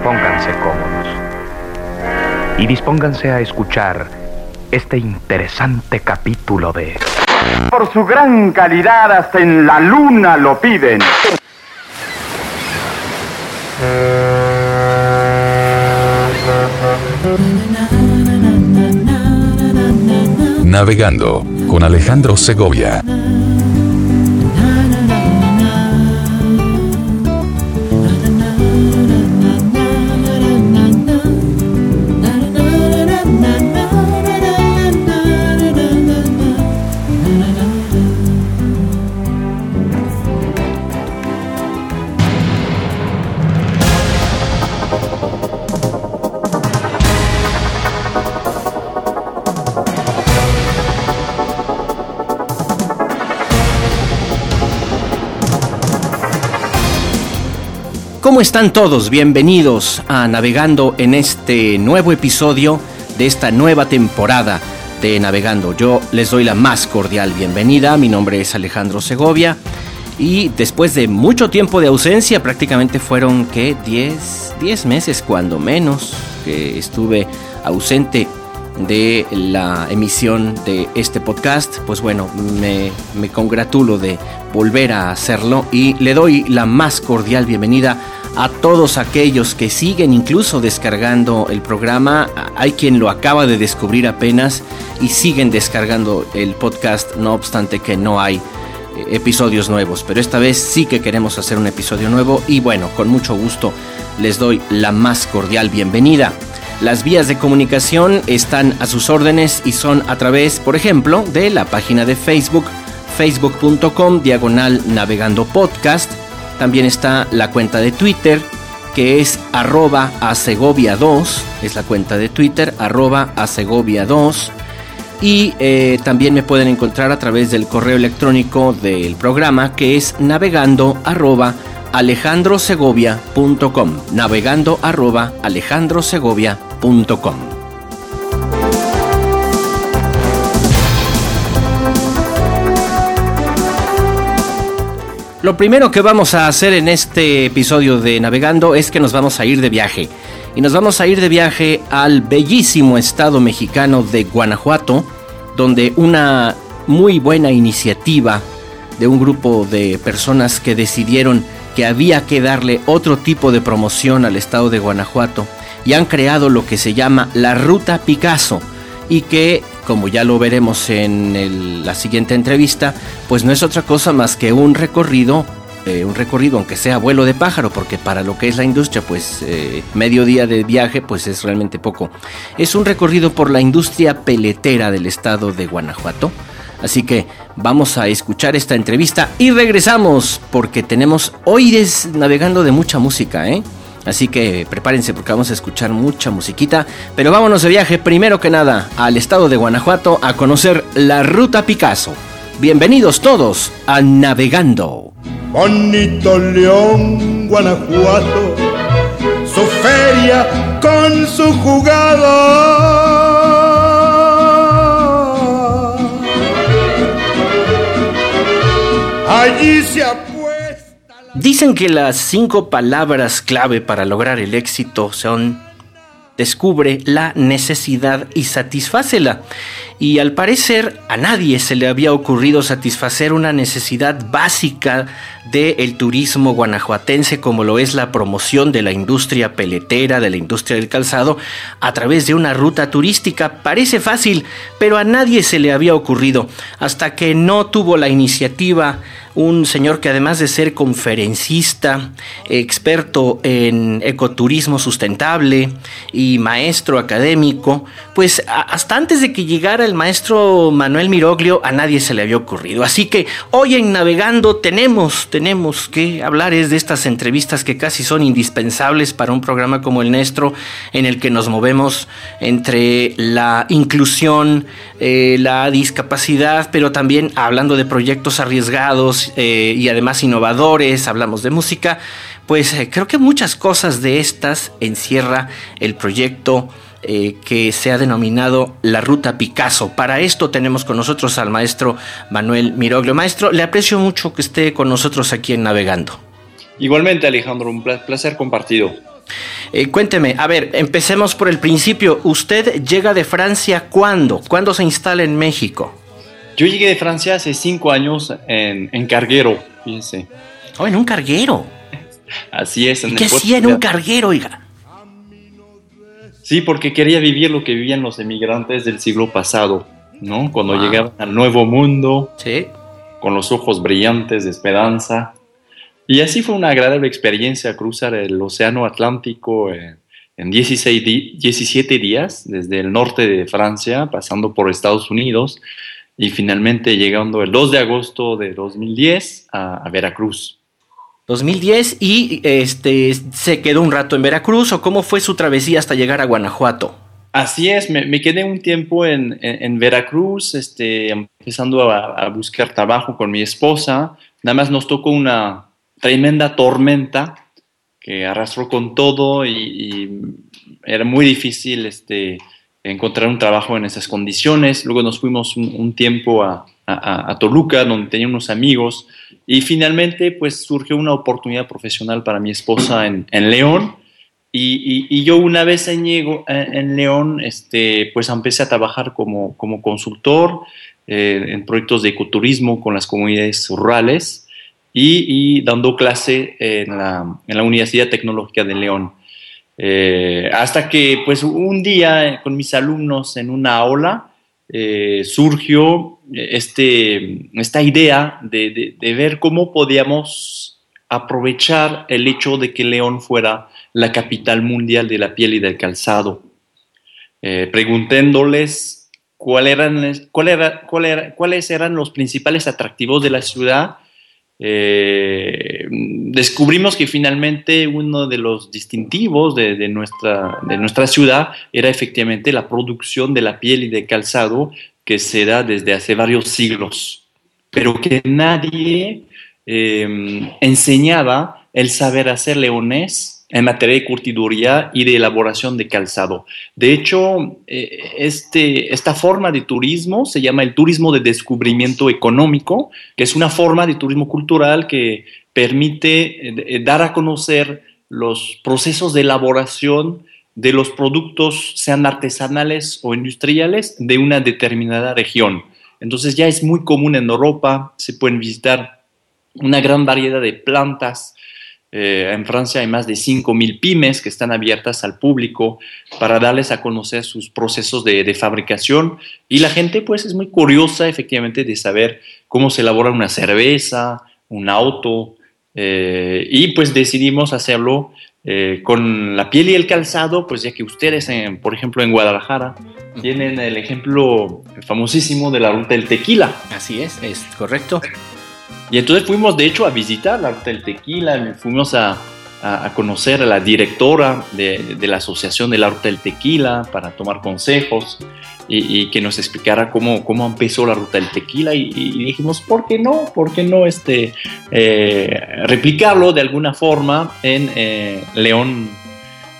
Pónganse cómodos y dispónganse a escuchar este interesante capítulo de Por su gran calidad hasta en la luna lo piden. Navegando con Alejandro Segovia. ¿Cómo están todos? Bienvenidos a Navegando en este nuevo episodio de esta nueva temporada de Navegando. Yo les doy la más cordial bienvenida. Mi nombre es Alejandro Segovia. Y después de mucho tiempo de ausencia, prácticamente fueron que 10, 10 meses cuando menos que estuve ausente de la emisión de este podcast, pues bueno, me, me, congratulo de volver a hacerlo y le doy la más cordial bienvenida a todos aquellos que siguen incluso descargando el programa. Hay quien lo acaba de descubrir apenas y siguen descargando el podcast, no obstante que no hay eh, episodios nuevos. Pero esta vez sí que queremos hacer un episodio nuevo y bueno, con mucho gusto les doy la más cordial bienvenida. Las vías de comunicación están a sus órdenes y son a través, por ejemplo, de la página de Facebook, facebook.com diagonal navegando podcast también está la cuenta de Twitter, que es arroba a Segovia 2, es la cuenta de Twitter, arroba a Segovia 2. Y eh, también me pueden encontrar a través del correo electrónico del programa, que es navegando arroba alejandrosegovia.com. Navegando arroba alejandrosegovia.com. Lo primero que vamos a hacer en este episodio de Navegando es que nos vamos a ir de viaje. Y nos vamos a ir de viaje al bellísimo estado mexicano de Guanajuato, donde una muy buena iniciativa de un grupo de personas que decidieron que había que darle otro tipo de promoción al estado de Guanajuato y han creado lo que se llama la Ruta Picasso y que como ya lo veremos en la siguiente entrevista, pues no es otra cosa más que un recorrido, eh, un recorrido aunque sea vuelo de pájaro, porque para lo que es la industria, pues eh, medio día de viaje, pues es realmente poco. Es un recorrido por la industria peletera del estado de Guanajuato. Así que vamos a escuchar esta entrevista y regresamos porque tenemos hoy navegando de mucha música, ¿eh? Así que prepárense porque vamos a escuchar mucha musiquita. Pero vámonos de viaje primero que nada al estado de Guanajuato a conocer la Ruta Picasso. Bienvenidos todos a Navegando. Bonito León, Guanajuato, su feria con su jugador. Allí Dicen que las cinco palabras clave para lograr el éxito son descubre la necesidad y satisfácela. Y al parecer a nadie se le había ocurrido satisfacer una necesidad básica del turismo guanajuatense como lo es la promoción de la industria peletera, de la industria del calzado, a través de una ruta turística. Parece fácil, pero a nadie se le había ocurrido hasta que no tuvo la iniciativa un señor que además de ser conferencista, experto en ecoturismo sustentable y maestro académico, pues hasta antes de que llegara el maestro Manuel Miroglio a nadie se le había ocurrido. Así que hoy en Navegando tenemos, tenemos que hablar es de estas entrevistas que casi son indispensables para un programa como el nuestro, en el que nos movemos entre la inclusión, eh, la discapacidad, pero también hablando de proyectos arriesgados eh, y además innovadores, hablamos de música, pues eh, creo que muchas cosas de estas encierra el proyecto que se ha denominado la Ruta Picasso. Para esto tenemos con nosotros al maestro Manuel Miroglio. Maestro, le aprecio mucho que esté con nosotros aquí en Navegando. Igualmente, Alejandro, un placer compartido. Eh, cuénteme, a ver, empecemos por el principio. ¿Usted llega de Francia cuándo? ¿Cuándo se instala en México? Yo llegué de Francia hace cinco años en, carguero, fíjense. Oh, en un carguero. Así es. En ¿Qué hacía en un carguero, oiga? Sí, porque quería vivir lo que vivían los emigrantes del siglo pasado, ¿no? Cuando llegaban al nuevo mundo. Sí. Con los ojos brillantes de esperanza y así fue una agradable experiencia cruzar el Océano Atlántico en, 16 17 días, desde el norte de Francia, pasando por Estados Unidos y finalmente llegando el 2 de agosto de 2010 a, Veracruz. 2010 y este se quedó un rato en Veracruz o cómo fue su travesía hasta llegar a Guanajuato. Así es, me, quedé un tiempo en, Veracruz, este, empezando a, a, buscar trabajo con mi esposa. Nada más nos tocó una, tremenda tormenta que arrastró con todo y, era muy difícil este, encontrar un trabajo en esas condiciones. Luego nos fuimos un, tiempo a, Toluca, donde tenía unos amigos, y finalmente pues surgió una oportunidad profesional para mi esposa en, León. Y, yo una vez en, en León, este, pues empecé a trabajar como, como consultor eh, en proyectos de ecoturismo con las comunidades rurales y, dando clase en la, en la, Universidad Tecnológica de León. Eh, hasta que pues un día con mis alumnos en una aula eh, surgió este, esta idea de, ver cómo podíamos aprovechar el hecho de que León fuera la capital mundial de la piel y del calzado, eh, preguntándoles cuál cuál era, cuál era, cuáles eran los principales atractivos de la ciudad eh, descubrimos que finalmente uno de los distintivos de, nuestra, de nuestra ciudad era efectivamente la producción de la piel y de calzado que se da desde hace varios siglos, pero que nadie eh, enseñaba el saber hacer leonés en materia de curtiduría y de elaboración de calzado. De hecho, eh, este, esta forma de turismo se llama el turismo de descubrimiento económico, que es una forma de turismo cultural que permite eh, dar a conocer los procesos de elaboración de los productos, sean artesanales o industriales, de una determinada región. Entonces ya es muy común en Europa, se pueden visitar una gran variedad de plantas, eh, en Francia hay más de 5.000 pymes que están abiertas al público para darles a conocer sus procesos de, fabricación y la gente pues es muy curiosa efectivamente de saber cómo se elabora una cerveza, un auto eh, y pues decidimos hacerlo eh, con la piel y el calzado, pues ya que ustedes, por ejemplo, en Guadalajara, tienen el ejemplo famosísimo de la ruta del tequila. Así es, es correcto. Y entonces fuimos de hecho a visitar la Ruta del Tequila, fuimos a, a, conocer a la directora de, de, la Asociación de la Ruta del Tequila para tomar consejos y, que nos explicara cómo, cómo empezó la Ruta del Tequila y, dijimos, ¿por qué no? ¿Por qué no este, eh, replicarlo de alguna forma en eh, León,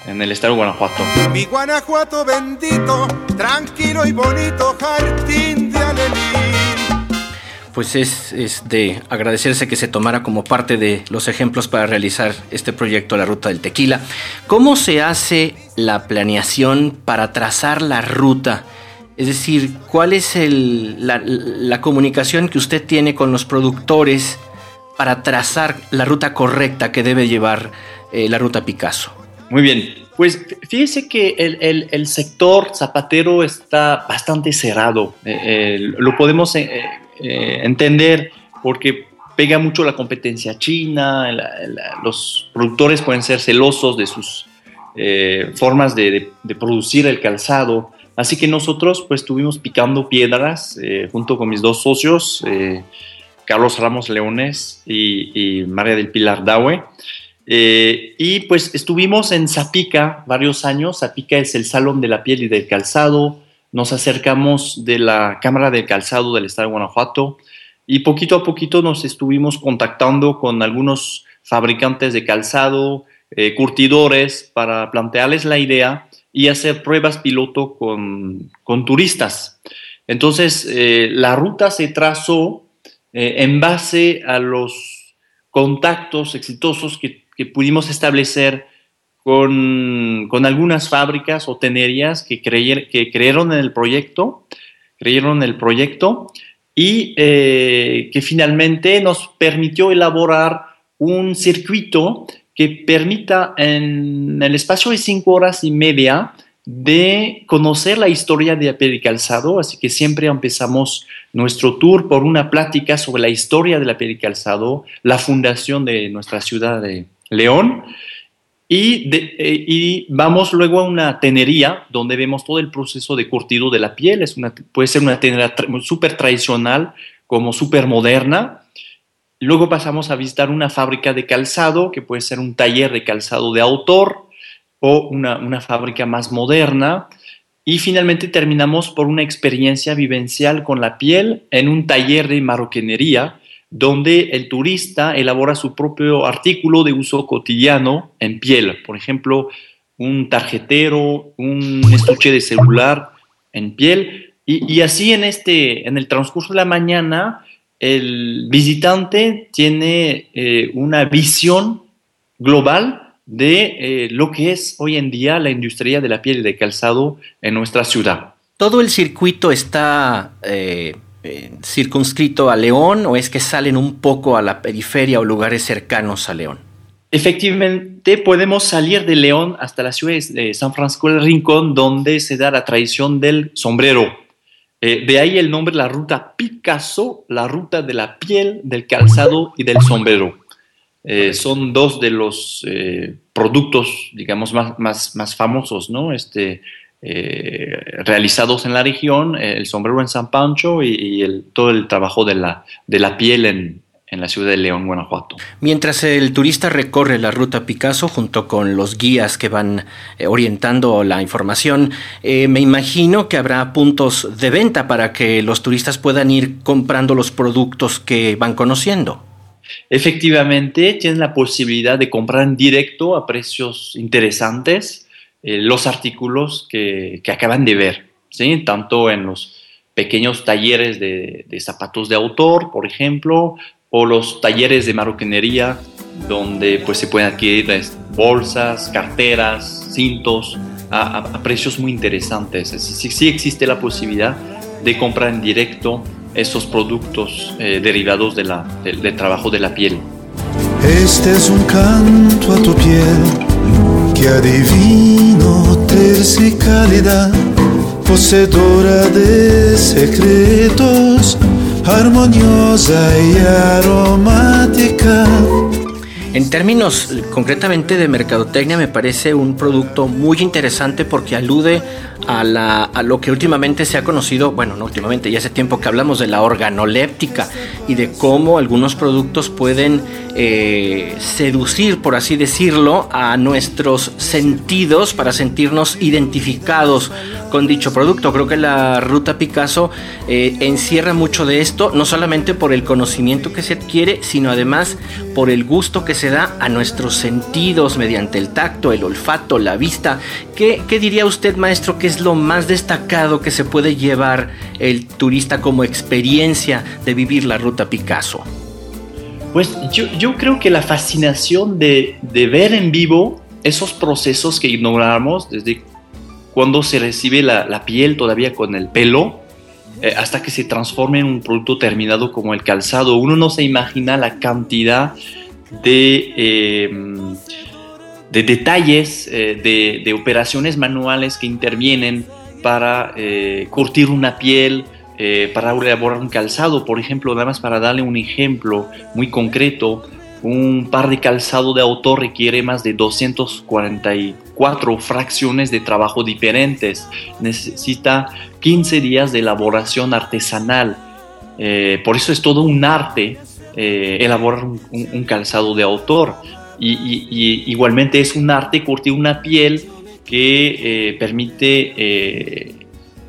en el estado de Guanajuato? Mi Guanajuato bendito, tranquilo y bonito, jardín de pues es, de agradecerse que se tomara como parte de los ejemplos para realizar este proyecto La Ruta del Tequila. ¿Cómo se hace la planeación para trazar la ruta? Es decir, ¿cuál es la, comunicación que usted tiene con los productores para trazar la ruta correcta que debe llevar eh, la ruta Picasso? Muy bien, pues fíjese que el, sector zapatero está bastante cerrado. Eh, eh, lo podemos entender porque pega mucho la competencia china, los productores pueden ser celosos de sus eh, formas de, producir el calzado. Así que nosotros pues estuvimos picando piedras eh, junto con mis dos socios, eh, Carlos Ramos Leones y, María del Pilar Dawe. y pues estuvimos en Zapica varios años. Zapica es el Salón de la Piel y del Calzado. Nos acercamos de la Cámara de Calzado del Estado de Guanajuato y poquito a poquito nos estuvimos contactando con algunos fabricantes de calzado, eh, curtidores, para plantearles la idea y hacer pruebas piloto con, turistas. Entonces, eh, la ruta se trazó eh, en base a los contactos exitosos que, pudimos establecer con, algunas fábricas o tenerías que, que creyeron en el proyecto, creyeron en el proyecto y eh, que finalmente nos permitió elaborar un circuito que permita en el espacio de cinco horas y media de conocer la historia de la calzado, así que siempre empezamos nuestro tour por una plática sobre la historia de la calzado, la fundación de nuestra ciudad de León, eh, y, vamos luego a una tenería donde vemos todo el proceso de curtido de la piel. Es puede ser una tenería súper tradicional como súper moderna. Luego pasamos a visitar una fábrica de calzado, que puede ser un taller de calzado de autor o una, una fábrica más moderna. Y finalmente terminamos por una experiencia vivencial con la piel en un taller de marroquinería donde el turista elabora su propio artículo de uso cotidiano en piel, por ejemplo, un tarjetero, un estuche de celular en piel, y, así en, este, en el transcurso de la mañana el visitante tiene eh, una visión global de eh, lo que es hoy en día la industria de la piel y de calzado en nuestra ciudad. Todo el circuito está eh, eh, circunscrito a León o es que salen un poco a la periferia o lugares cercanos a León? Efectivamente, podemos salir de León hasta la ciudad de San Francisco del Rincón, donde se da la tradición del sombrero. Eh, de ahí el nombre, la ruta Picasso, la ruta de la piel, del calzado y del sombrero. Eh, son dos de los productos, digamos, más, más, más famosos, ¿no? Este, eh, realizados en la región, eh, el sombrero en San Pancho y, el, todo el trabajo de la, de la piel en, en la ciudad de León, Guanajuato. Mientras el turista recorre la ruta Picasso junto con los guías que van eh, orientando la información, me imagino que habrá puntos de venta para que los turistas puedan ir comprando los productos que van conociendo. Efectivamente, tienen la posibilidad de comprar en directo a precios interesantes eh, los artículos que, acaban de ver, ¿sí? tanto en los pequeños talleres de, zapatos de autor, por ejemplo, o los talleres de marroquinería, donde pues, se pueden adquirir bolsas, carteras, cintos, a, precios muy interesantes. Sí, sí, existe la posibilidad de comprar en directo esos productos eh, derivados de del trabajo de la piel. Este es un canto a tu piel que adivino calidad, poseedora de secretos, armoniosa y aromática. En términos concretamente de mercadotecnia me parece un producto muy interesante porque alude a, lo que últimamente se ha conocido, bueno, no últimamente, ya hace tiempo que hablamos de la organoléptica y de cómo algunos productos pueden eh, seducir, por así decirlo, a nuestros sentidos para sentirnos identificados con dicho producto. Creo que la ruta Picasso eh, encierra mucho de esto, no solamente por el conocimiento que se adquiere, sino además por el gusto que se da a nuestros sentidos mediante el tacto, el olfato, la vista. ¿Qué, qué diría usted, maestro, que es lo más destacado que se puede llevar el turista como experiencia de vivir la ruta Picasso? Pues yo, creo que la fascinación de, ver en vivo esos procesos que ignoramos desde cuando se recibe la, piel todavía con el pelo, eh, hasta que se transforma en un producto terminado como el calzado. Uno no se imagina la cantidad de, em, de detalles, eh, de, operaciones manuales que intervienen para eh, curtir una piel, eh, para elaborar un calzado. Por ejemplo, nada más para darle un ejemplo muy concreto, un par de calzado de autor requiere más de 244 fracciones de trabajo diferentes. Necesita 15 días de elaboración artesanal. Eh, por eso es todo un arte elaborar un, calzado de autor. Y, igualmente es un arte curtir una piel que eh, permite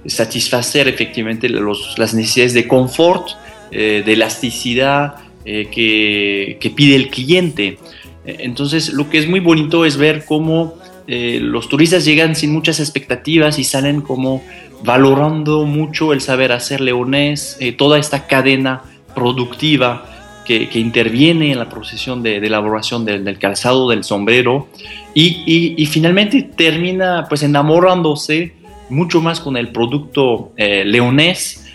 satisfacer efectivamente las necesidades de confort, de elasticidad, eh, que, pide el cliente. Entonces, lo que es muy bonito es ver cómo eh, los turistas llegan sin muchas expectativas y salen como valorando mucho el saber hacer leonés, eh, toda esta cadena productiva que, interviene en la procesión de, elaboración del, calzado, del sombrero, y, finalmente termina pues enamorándose mucho más con el producto leonés,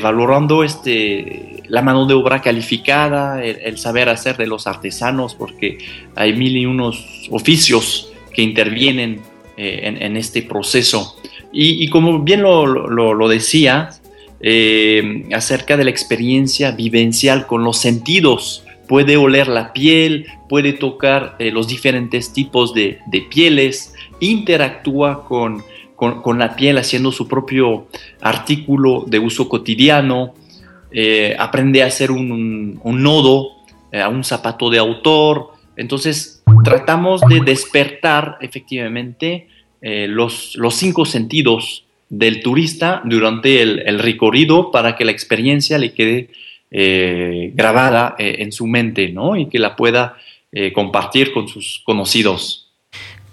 valorando este, la mano de obra calificada, el, saber hacer de los artesanos, porque hay mil y unos oficios que intervienen eh, en, este proceso. Y, como bien lo, decía, eh, acerca de la experiencia vivencial con los sentidos, puede oler la piel, puede tocar eh, los diferentes tipos de, pieles, interactúa con, con, la piel haciendo su propio artículo de uso cotidiano, eh, aprende a hacer un, nodo eh, a un zapato de autor. Entonces, tratamos de despertar efectivamente los, los, cinco sentidos del turista durante el, recorrido para que la experiencia le quede grabada en su mente ¿no? y que la pueda compartir con sus conocidos.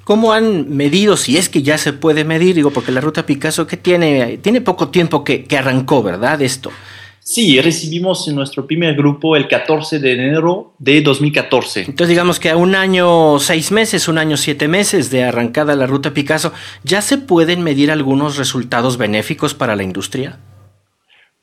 ¿Cómo han medido, si es que ya se puede medir? Digo, porque la ruta Picasso que tiene, tiene poco tiempo que, que arrancó, ¿verdad? Esto. Sí, recibimos en nuestro primer grupo el 14 de enero de 2014. Entonces digamos que a un año seis meses, un año siete meses de arrancada la ruta Picasso, ¿ya se pueden medir algunos resultados benéficos para la industria?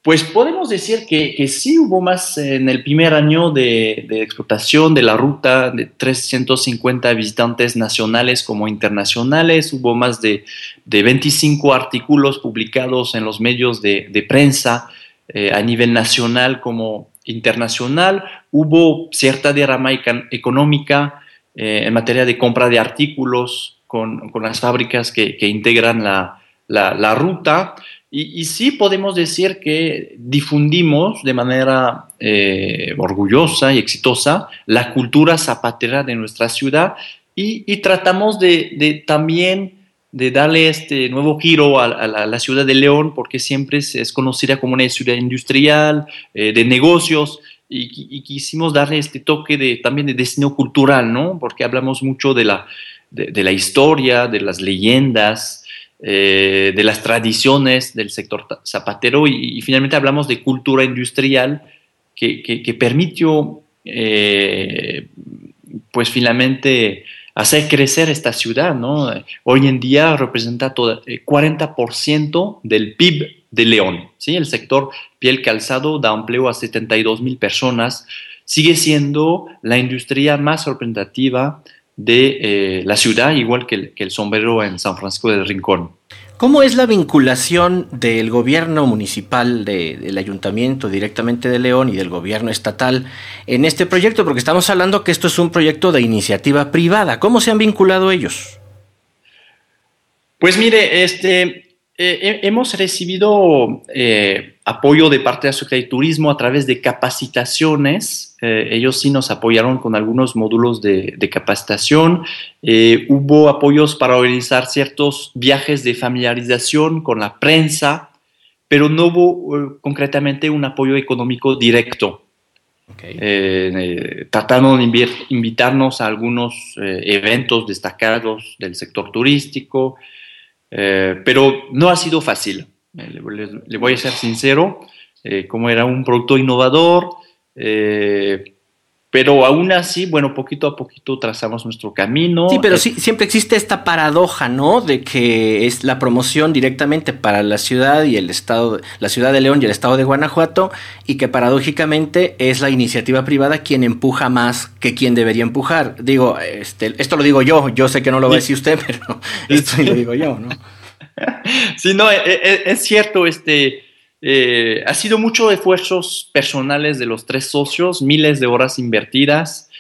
Pues podemos decir que, sí hubo más en el primer año de, explotación de la ruta, de 350 visitantes nacionales como internacionales, hubo más de, 25 artículos publicados en los medios de, de prensa, eh, a nivel nacional como internacional. Hubo cierta derrama económica eh, en materia de compra de artículos con, las fábricas que, integran la, ruta. Y, sí podemos decir que difundimos de manera eh, orgullosa y exitosa la cultura zapatera de nuestra ciudad y, tratamos de también de darle este nuevo giro a, la, ciudad de León, porque siempre es, conocida como una ciudad industrial, eh, de negocios, y, quisimos darle este toque de, también de destino cultural, ¿no? Porque hablamos mucho de la, de, la historia, de las leyendas, eh, de las tradiciones del sector zapatero, y, finalmente hablamos de cultura industrial que, permitió, eh, pues finalmente, hacer crecer esta ciudad, ¿no? Hoy en día representa todo, 40% eh, del PIB de León, ¿sí? El sector piel calzado da empleo a 72 mil personas, sigue siendo la industria más representativa de eh, la ciudad, igual que el sombrero en San Francisco del Rincón. ¿Cómo es la vinculación del gobierno municipal del ayuntamiento directamente de León y del gobierno estatal en este proyecto? Porque estamos hablando que esto es un proyecto de iniciativa privada. ¿Cómo se han vinculado ellos? Pues mire, este, eh, hemos recibido eh, apoyo de parte de Secretaría de Turismo a través de capacitaciones. Eh, ellos sí nos apoyaron con algunos módulos de, capacitación. hubo apoyos para organizar ciertos viajes de familiarización con la prensa, pero no hubo concretamente un apoyo económico directo. tratando de invitarnos a algunos eventos destacados del sector turístico, eh, pero no ha sido fácil, eh, le, voy a ser sincero, eh, como era un producto innovador, pero aún así, bueno, poquito a poquito trazamos nuestro camino. Sí, pero sí, siempre existe esta paradoja, ¿no? De que es la promoción directamente para la ciudad y el estado, la ciudad de León y el estado de Guanajuato, y que paradójicamente es la iniciativa privada quien empuja más que quien debería empujar. Digo, este, esto lo digo yo, yo sé que no lo va a decir usted, pero esto lo digo yo, ¿no? Sí, no, es, e, es cierto, este eh, ha sido mucho esfuerzos personales de los tres socios, miles de horas invertidas.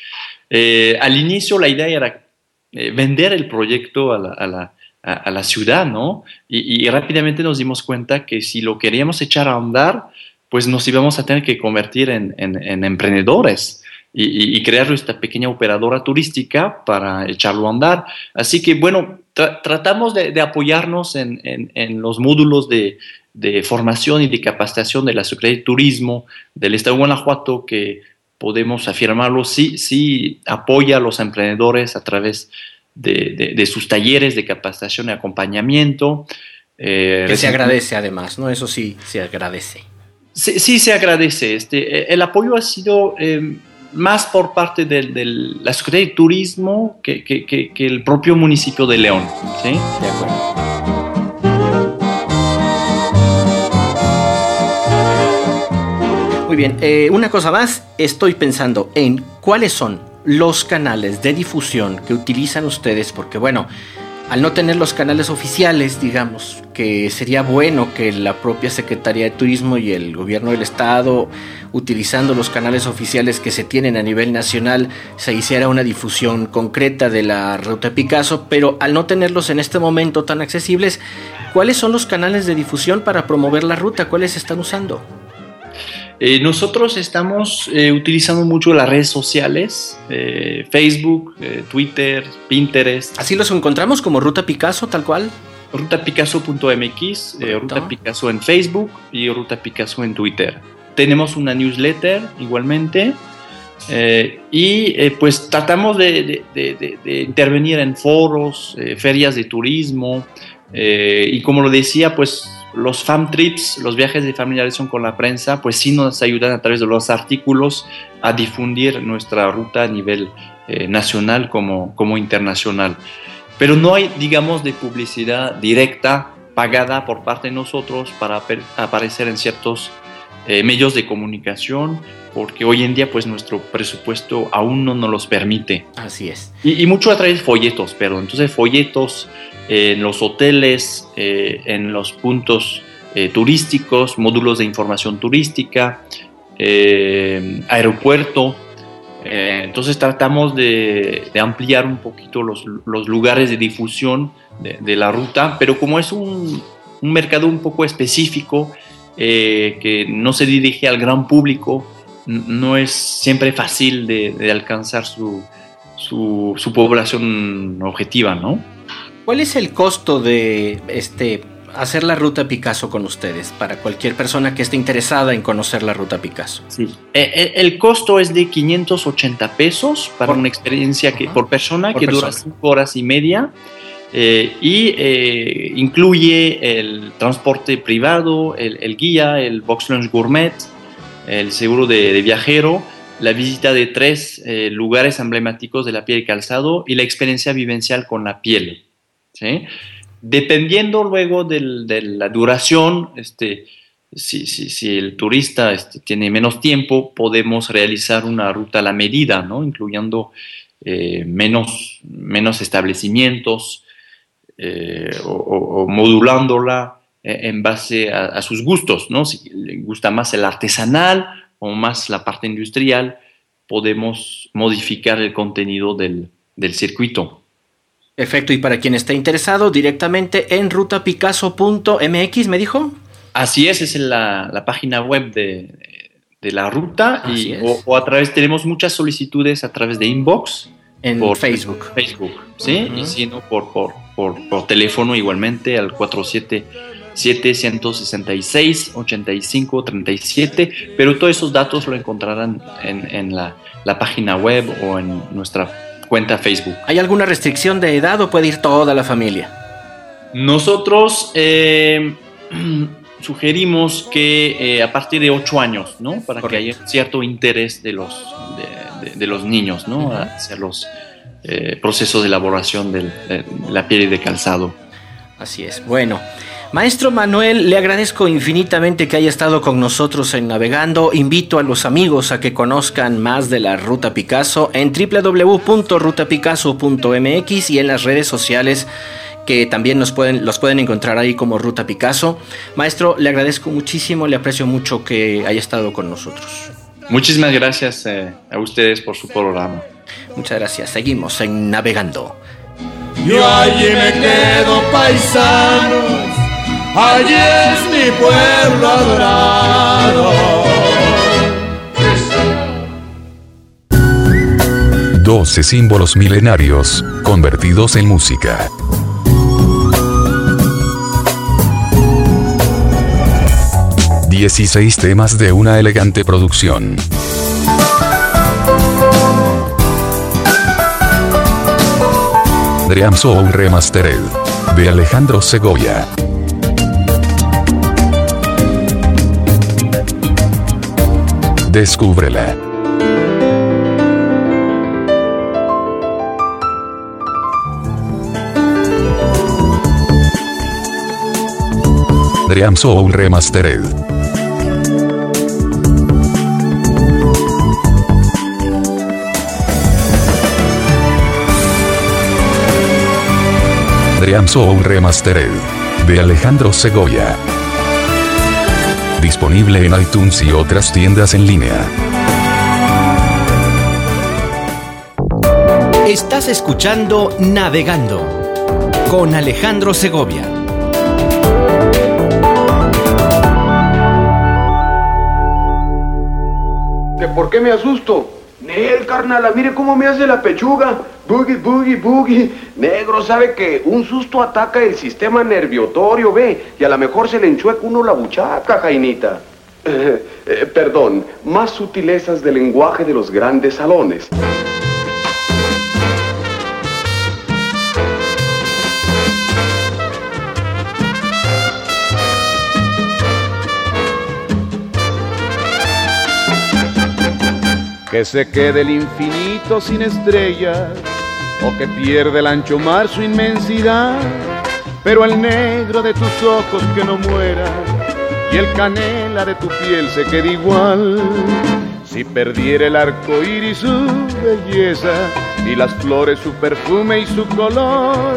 Eh, al inicio la idea era eh, vender el proyecto a la, ciudad, ¿no? Y, rápidamente nos dimos cuenta que si lo queríamos echar a andar, pues nos íbamos a tener que convertir en, en, en emprendedores y, crear esta pequeña operadora turística para echarlo a andar. Así que, bueno, tra tratamos de, apoyarnos en, los módulos de, de, formación y de capacitación de la Secretaría de Turismo del Estado de Guanajuato, que podemos afirmarlo, sí, sí apoya a los emprendedores a través de, de, de sus talleres de capacitación y acompañamiento. Eh, que se agradece además, ¿no? Eso sí, se agradece. Sí, sí se agradece. Este, eh, el apoyo ha sido eh, más por parte de, de, la Secretaría de Turismo que, que, que, que, el propio municipio de León. ¿sí? De acuerdo. Muy bien, eh, una cosa más, estoy pensando en cuáles son los canales de difusión que utilizan ustedes, porque bueno, al no tener los canales oficiales, digamos, que sería bueno que la propia Secretaría de Turismo y el gobierno del estado, utilizando los canales oficiales que se tienen a nivel nacional, se hiciera una difusión concreta de la ruta Picasso, pero al no tenerlos en este momento tan accesibles, ¿cuáles son los canales de difusión para promover la ruta? ¿Cuáles están usando? Eh, nosotros estamos eh, utilizando mucho las redes sociales, eh, Facebook, Twitter, Pinterest. ¿Así los encontramos como Ruta Picasso, tal cual? Rutapicasso.mx, Ruta Picasso en Facebook y Ruta Picasso en Twitter. Tenemos una newsletter igualmente y pues tratamos de, de, de, de, intervenir en foros, ferias de turismo y como lo decía, pues los fam trips, los viajes de familiarización con la prensa, pues sí nos ayudan a través de los artículos a difundir nuestra ruta a nivel eh, nacional como, como internacional. Pero no hay, digamos, de publicidad directa pagada por parte de nosotros para aparecer en ciertos eh, medios de comunicación, porque hoy en día pues nuestro presupuesto aún no nos los permite. Así es. Y, y mucho a través de folletos, pero entonces folletos en los hoteles, eh, en los puntos eh, turísticos, módulos de información turística, eh, aeropuerto. Entonces tratamos de, ampliar un poquito los, lugares de difusión de, la ruta, pero como es un, mercado un poco específico, que no se dirige al gran público, no es siempre fácil de, alcanzar su, su población objetiva, ¿no? ¿Cuál es el costo de este hacer la ruta Picasso con ustedes para cualquier persona que esté interesada en conocer la ruta Picasso? Sí. Eh, el costo es de 580 pesos para por, una experiencia que, uh -huh. por persona por que persona. dura 5 horas y media. Eh, y eh, incluye el transporte privado, el, el, guía, el box lunch gourmet, el seguro de, de viajero, la visita de tres eh, lugares emblemáticos de la piel y calzado y la experiencia vivencial con la piel. ¿Sí? Dependiendo luego de la duración, este, si, si, si el turista este, tiene menos tiempo, podemos realizar una ruta a la medida, ¿no? incluyendo eh, menos, menos establecimientos eh, o, modulándola en base a, a, sus gustos. ¿no? Si le gusta más el artesanal o más la parte industrial, podemos modificar el contenido del, del circuito. Perfecto, y para quien esté interesado, directamente en rutapicasso.mx, ¿me dijo? Así es, es la, la página web de, de la ruta y, o, o, a través, tenemos muchas solicitudes a través de inbox. En por Facebook. Facebook, ¿sí? Uh -huh. Y si no, por, por, por, por, teléfono igualmente al 477-166-8537, pero todos esos datos lo encontrarán en, en la, la página web o en nuestra cuenta Facebook. ¿Hay alguna restricción de edad o puede ir toda la familia? Nosotros eh, sugerimos que eh, a partir de 8 años, ¿no? Para Correcto. que haya cierto interés de los, de, de, de los niños, ¿no? Uh -huh. Hacia los eh, procesos de elaboración de, de la piel y de calzado. Así es. Bueno. Maestro Manuel, le agradezco infinitamente que haya estado con nosotros en Navegando. Invito a los amigos a que conozcan más de la Ruta Picasso en www.rutapicasso.mx y en las redes sociales que también nos pueden, los pueden encontrar ahí como Ruta Picasso. Maestro, le agradezco muchísimo, le aprecio mucho que haya estado con nosotros. Muchísimas gracias eh, a ustedes por su programa. Muchas gracias. Seguimos en Navegando. Yo allí me quedo paisano, allí es mi pueblo adorado. 12 símbolos milenarios, convertidos en música. Dieciséis temas de una elegante producción. Dream Soul Remastered. De Alejandro Segovia. Descúbrela. Dream Soul Remastered. Dream Soul Remastered. De Alejandro Segovia. Disponible en iTunes y otras tiendas en línea. Estás escuchando Navegando con Alejandro Segovia. ¿Que por qué me asusto? Nel, carnala, mire cómo me hace la pechuga. Boogie, boogie, boogie. Negro, sabe que un susto ataca el sistema nerviotorio, ve, y a lo mejor se le enchueca uno la buchaca, Jainita. Eh, perdón, más sutilezas del lenguaje de los grandes salones. que se quede el infinito sin estrellas, o que pierde el ancho mar su inmensidad, pero el negro de tus ojos que no muera, y el canela de tu piel se quede igual. Si perdiera el arco iris su belleza, y las flores su perfume y su color,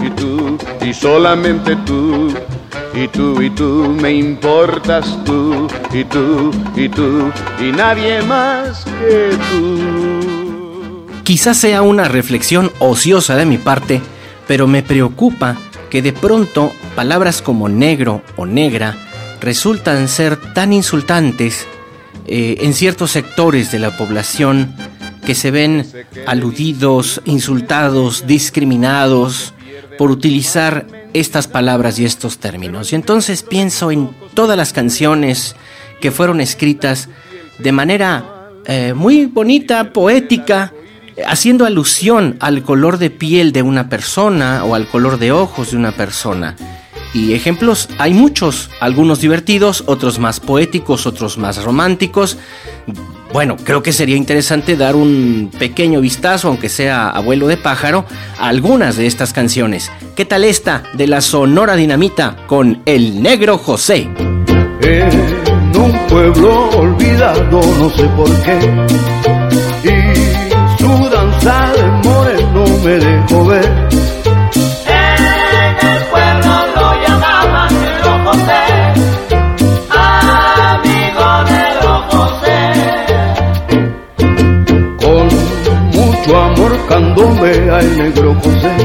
tú y solamente tú y tú y tú me importas tú y tú y tú y nadie más que tú. Quizás sea una reflexión ociosa de mi parte, pero me preocupa que de pronto palabras como negro o negra resultan ser tan insultantes eh, en ciertos sectores de la población que se ven aludidos, insultados, discriminados por utilizar estas palabras y estos términos. Y entonces pienso en todas las canciones que fueron escritas de manera eh, muy bonita, poética, haciendo alusión al color de piel de una persona o al color de ojos de una persona. Y ejemplos hay muchos, algunos divertidos, otros más poéticos, otros más románticos. Bueno, creo que sería interesante dar un pequeño vistazo, aunque sea abuelo de pájaro, a algunas de estas canciones. ¿Qué tal esta de la Sonora Dinamita con El Negro José? En un pueblo olvidado, no sé por qué, y su me dejó ver. Amor candombe al negro José.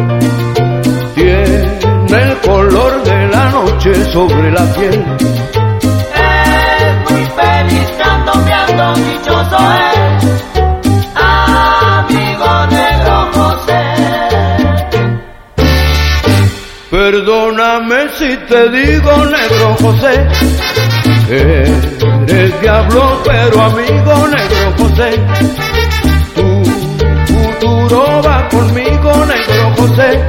Tiene el color de la noche sobre la piel. Es muy feliz candombeando, dichoso es, amigo Negro José. Perdóname si te digo negro José, eres diablo pero amigo negro José va conmigo, negro José.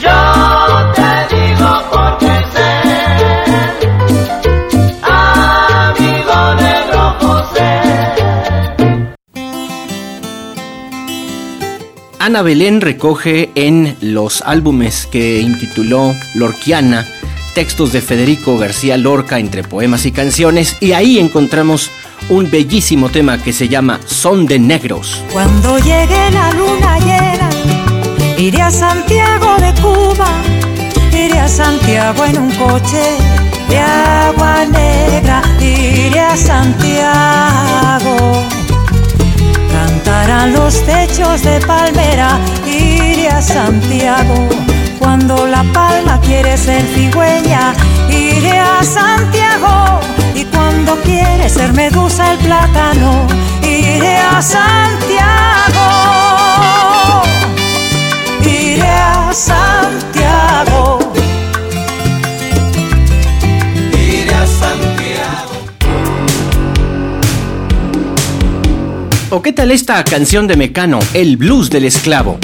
Yo te digo porque sé, amigo negro José. Ana Belén recoge en los álbumes que intituló Lorquiana textos de Federico García Lorca entre poemas y canciones y ahí encontramos un bellísimo tema que se llama Son de Negros. Cuando llegue la luna llena, iré a Santiago de Cuba, iré a Santiago en un coche de agua negra, iré a Santiago. Cantarán los techos de palmera, iré a Santiago. Cuando la palma quiere ser cigüeña, iré a Santiago. Y cuando quiere ser medusa el plátano, iré a Santiago. Iré a Santiago. Iré a Santiago. ¿O qué tal esta canción de Mecano, El blues del esclavo?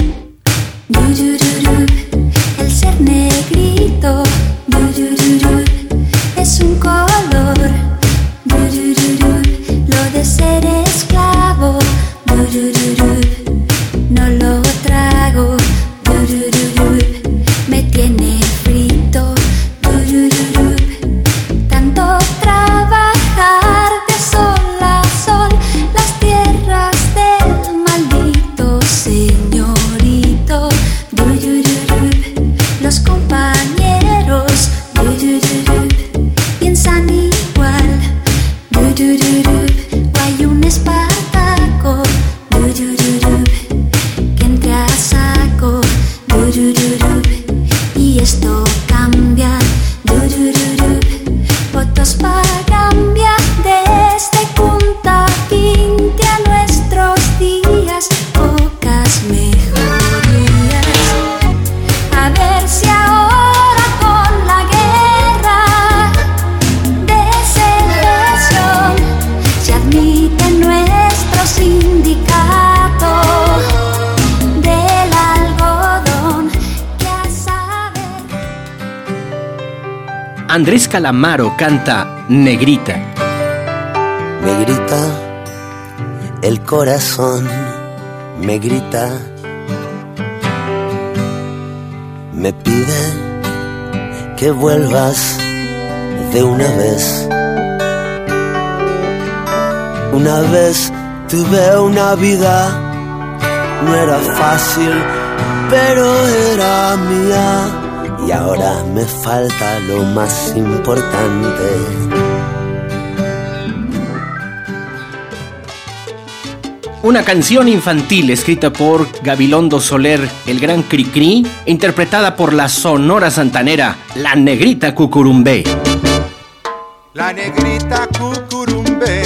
Calamaro canta Negrita. Me grita el corazón, me grita, me pide que vuelvas de una vez. Una vez tuve una vida, no era fácil, pero era mía. Y ahora me falta lo más importante. Una canción infantil escrita por Gabilondo Soler, el gran Cricri, interpretada por la sonora santanera, la negrita Cucurumbé. La negrita cucurumbe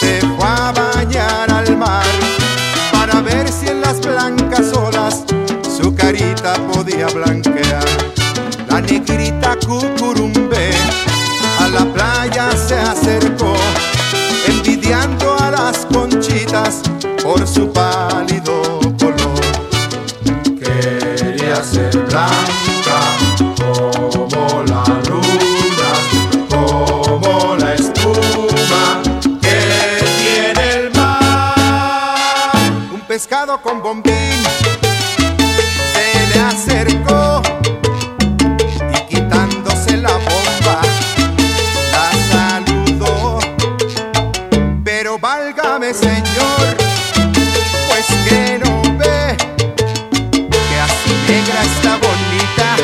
se fue a bañar al mar para ver si en las blancas olas su carita podía blanquear. La negrita Señor, pues que no ve que así negra está bonita,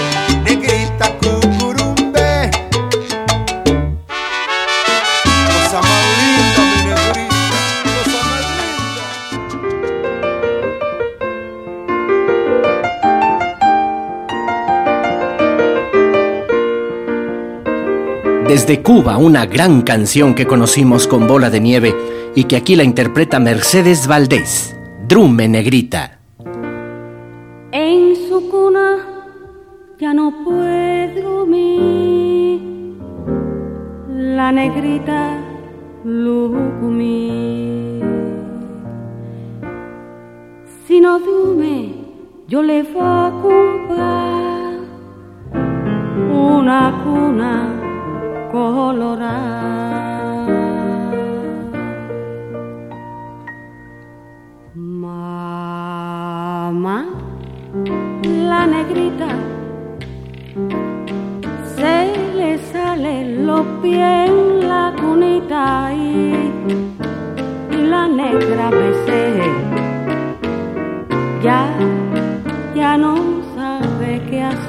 negrita cucurumbe. Cosa más linda, mi negrita, cosa más linda. Desde Cuba, una gran canción que conocimos con bola de nieve y que aquí la interpreta Mercedes Valdés, Drume Negrita.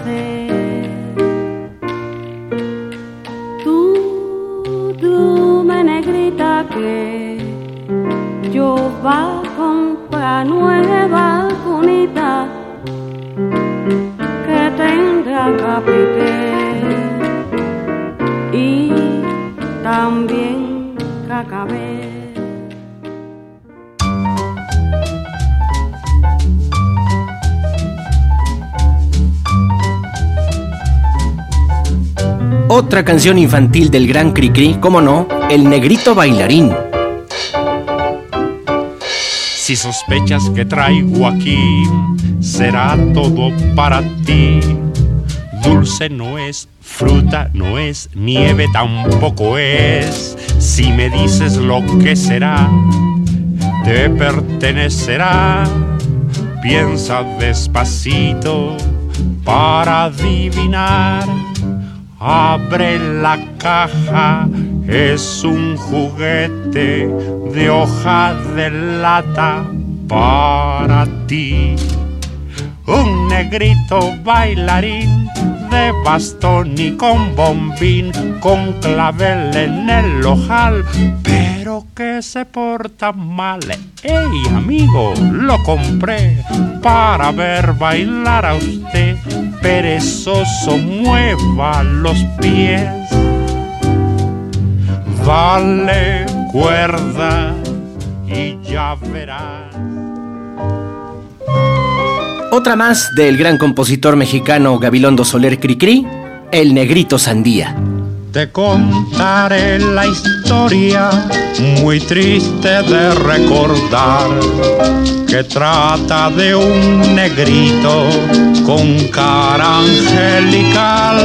Sabe canción infantil del gran Cricri, como no, El Negrito Bailarín. Si sospechas que traigo aquí, será todo para ti. Dulce no es, fruta no es, nieve tampoco es. Si me dices lo que será, te pertenecerá. Piensa despacito para adivinar. Abre la caja, es un juguete de hoja de lata para ti. Un negrito bailarín de bastón y con bombín, con clavel en el ojal, pero que se porta mal. ¡Ey, amigo! Lo compré para ver bailar a usted. Perezoso, mueva los pies. Dale cuerda y ya verás. Otra más del gran compositor mexicano Gabilondo Soler Cricri, El Negrito Sandía. Te contaré la historia muy triste de recordar que trata de un negrito con cara angelical.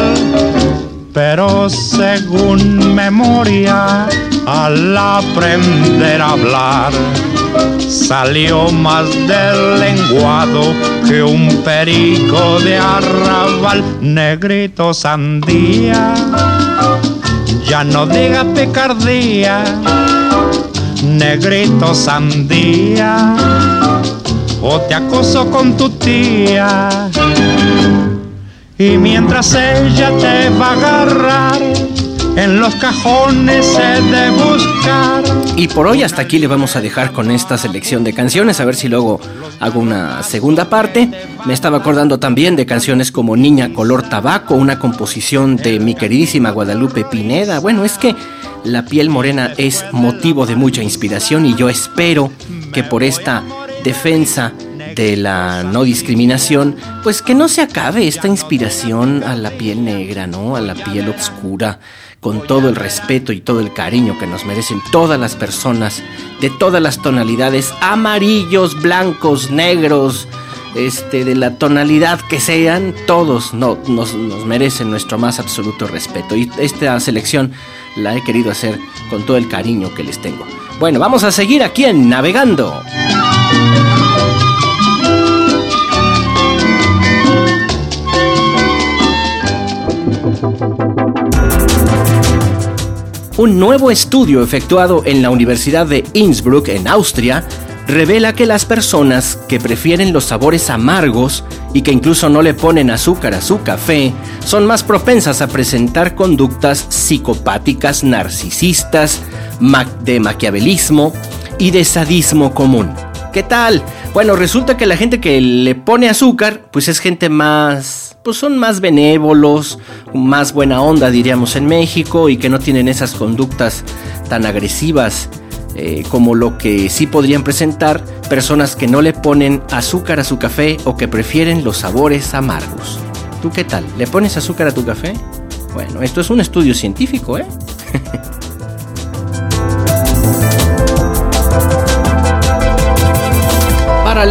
Pero según memoria, al aprender a hablar, salió más del lenguado que un perico de arrabal, negrito sandía. Ya no diga picardía, negrito sandía, o te acoso con tu tía. Y mientras ella te va a agarrar, en los cajones he de buscar. Y por hoy hasta aquí le vamos a dejar con esta selección de canciones, a ver si luego hago una segunda parte. Me estaba acordando también de canciones como Niña Color Tabaco, una composición de mi queridísima Guadalupe Pineda. Bueno, es que la piel morena es motivo de mucha inspiración y yo espero que por esta defensa de la no discriminación, pues que no se acabe esta inspiración a la piel negra, ¿no? A la piel oscura, con todo el respeto y todo el cariño que nos merecen todas las personas de todas las tonalidades, amarillos, blancos, negros, este, de la tonalidad que sean, todos no, nos, nos merecen nuestro más absoluto respeto. Y esta selección la he querido hacer con todo el cariño que les tengo. Bueno, vamos a seguir aquí en Navegando. Un nuevo estudio efectuado en la Universidad de Innsbruck, en Austria, revela que las personas que prefieren los sabores amargos y que incluso no le ponen azúcar a su café son más propensas a presentar conductas psicopáticas, narcisistas, de maquiavelismo y de sadismo común. ¿Qué tal? Bueno, resulta que la gente que le pone azúcar, pues es gente más, pues son más benévolos, más buena onda diríamos en México y que no tienen esas conductas tan agresivas eh, como lo que sí podrían presentar personas que no le ponen azúcar a su café o que prefieren los sabores amargos. ¿Tú qué tal? ¿Le pones azúcar a tu café? Bueno, esto es un estudio científico, ¿eh?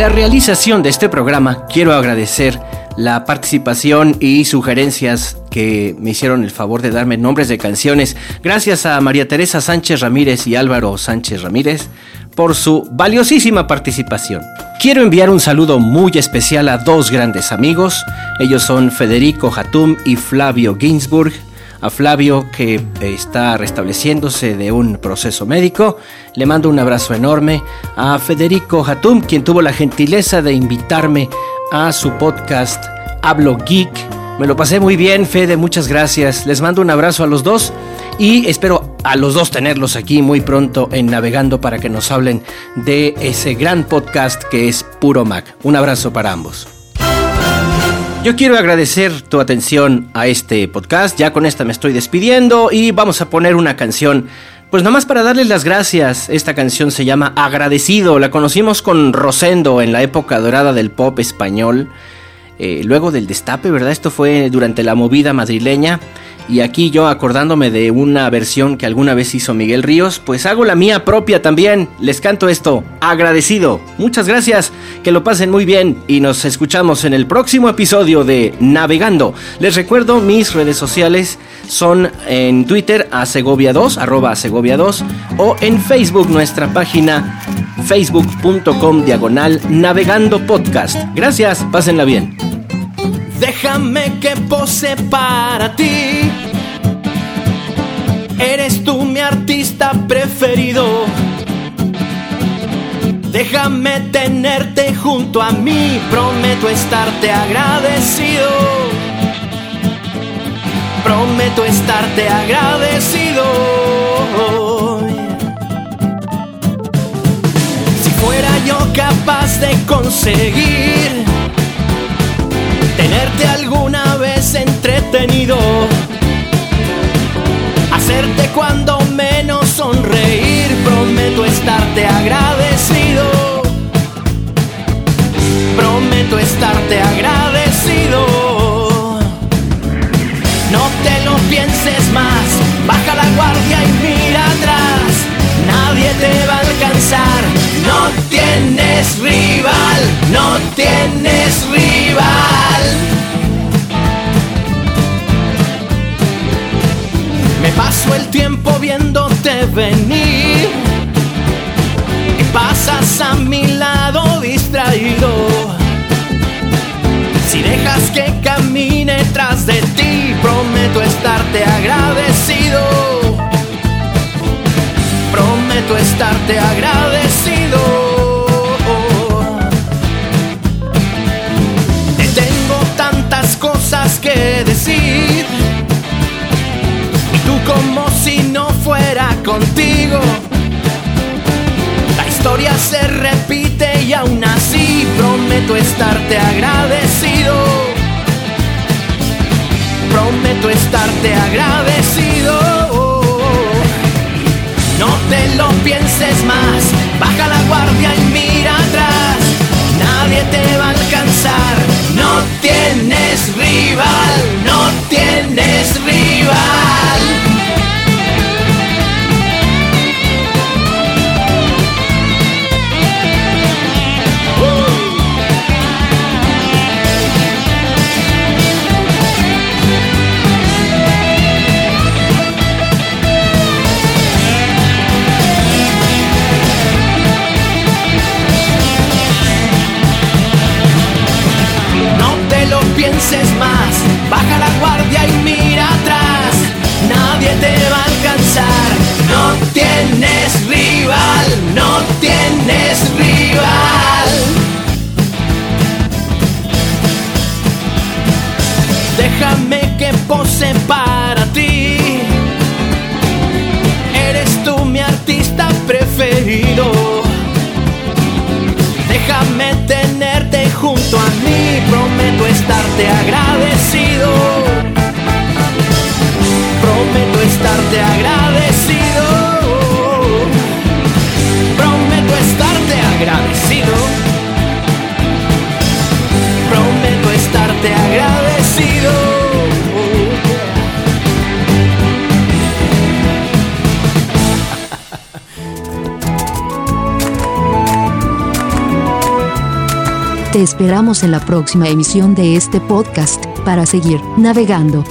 la realización de este programa quiero agradecer la participación y sugerencias que me hicieron el favor de darme nombres de canciones. Gracias a María Teresa Sánchez Ramírez y Álvaro Sánchez Ramírez por su valiosísima participación. Quiero enviar un saludo muy especial a dos grandes amigos. Ellos son Federico Hatum y Flavio Ginsburg, a Flavio que eh, está restableciéndose de un proceso médico. Le mando un abrazo enorme a Federico Hatum, quien tuvo la gentileza de invitarme a su podcast Hablo Geek. Me lo pasé muy bien, Fede, muchas gracias. Les mando un abrazo a los dos y espero a los dos tenerlos aquí muy pronto en Navegando para que nos hablen de ese gran podcast que es Puro Mac. Un abrazo para ambos. Yo quiero agradecer tu atención a este podcast. Ya con esta me estoy despidiendo y vamos a poner una canción. Pues nada más para darles las gracias. Esta canción se llama Agradecido. La conocimos con Rosendo en la época dorada del pop español. Eh, luego del destape, ¿verdad? Esto fue durante la movida madrileña. Y aquí yo acordándome de una versión que alguna vez hizo Miguel Ríos, pues hago la mía propia también. Les canto esto, agradecido. Muchas gracias, que lo pasen muy bien y nos escuchamos en el próximo episodio de Navegando. Les recuerdo mis redes sociales son en Twitter a Segovia2, arroba Segovia2 o en Facebook nuestra página facebook.com diagonal navegando podcast. Gracias, pásenla bien. Déjame que pose para ti. Eres tú mi artista preferido. Déjame tenerte junto a mí, prometo estarte agradecido. Prometo estarte agradecido. Si fuera yo capaz de conseguir tenerte alguna vez entretenido, hacerte cuando menos sonreír, prometo estarte agradecido, prometo estarte agradecido. No te lo pienses más, baja la guardia y mira nadie te va a alcanzar, no tienes rival, no tienes rival. Me paso el tiempo viéndote venir y pasas a mi lado distraído. Si dejas que camine tras de ti, prometo estarte agradecido. Prometo estarte agradecido. Te tengo tantas cosas que decir. Y tú como si no fuera contigo. La historia se repite y aún así prometo estarte agradecido. Prometo estarte agradecido. Te lo pienses más, baja la guardia y mira atrás. Nadie te va a alcanzar, no tienes rival, no tienes rival. Pienses más, baja la guardia y mira atrás. Nadie te va a alcanzar, no tienes rival, no tienes rival. Déjame que pose para estarte agradecido. Prometo estarte agradecido. Prometo estarte agradecido. Prometo estarte agradecido. Esperamos en la próxima emisión de este podcast para seguir navegando.